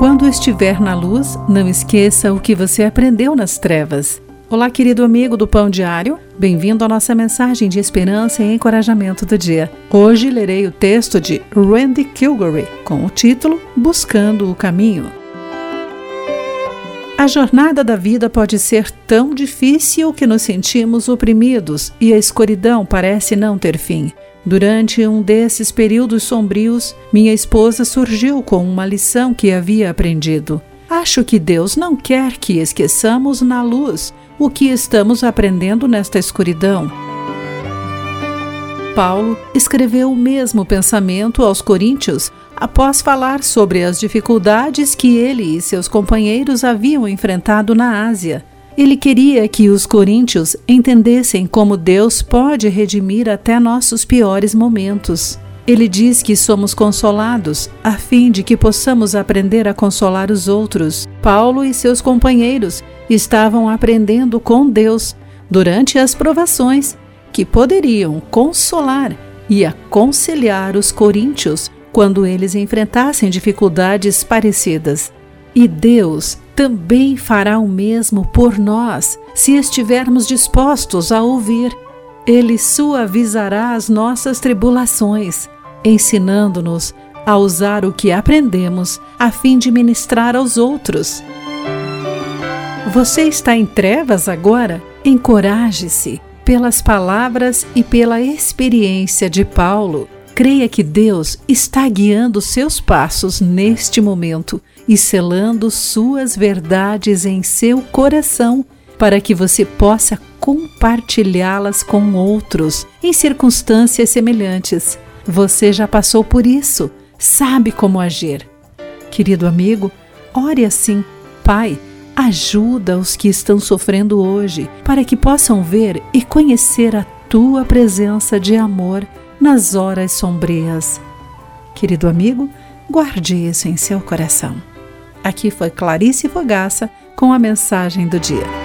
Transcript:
Quando estiver na luz, não esqueça o que você aprendeu nas trevas. Olá, querido amigo do Pão Diário. Bem-vindo à nossa mensagem de esperança e encorajamento do dia. Hoje lerei o texto de Randy Kilgory com o título Buscando o Caminho. A jornada da vida pode ser tão difícil que nos sentimos oprimidos e a escuridão parece não ter fim. Durante um desses períodos sombrios, minha esposa surgiu com uma lição que havia aprendido. Acho que Deus não quer que esqueçamos na luz o que estamos aprendendo nesta escuridão. Paulo escreveu o mesmo pensamento aos Coríntios após falar sobre as dificuldades que ele e seus companheiros haviam enfrentado na Ásia. Ele queria que os coríntios entendessem como Deus pode redimir até nossos piores momentos. Ele diz que somos consolados a fim de que possamos aprender a consolar os outros. Paulo e seus companheiros estavam aprendendo com Deus durante as provações que poderiam consolar e aconselhar os coríntios quando eles enfrentassem dificuldades parecidas. E Deus também fará o mesmo por nós se estivermos dispostos a ouvir. Ele suavizará as nossas tribulações, ensinando-nos a usar o que aprendemos a fim de ministrar aos outros. Você está em trevas agora? Encoraje-se pelas palavras e pela experiência de Paulo. Creia que Deus está guiando seus passos neste momento e selando suas verdades em seu coração para que você possa compartilhá-las com outros em circunstâncias semelhantes. Você já passou por isso, sabe como agir. Querido amigo, ore assim: Pai, ajuda os que estão sofrendo hoje, para que possam ver e conhecer a tua presença de amor nas horas sombrias. Querido amigo, guarde isso em seu coração. Aqui foi Clarice Fogaça com a mensagem do dia.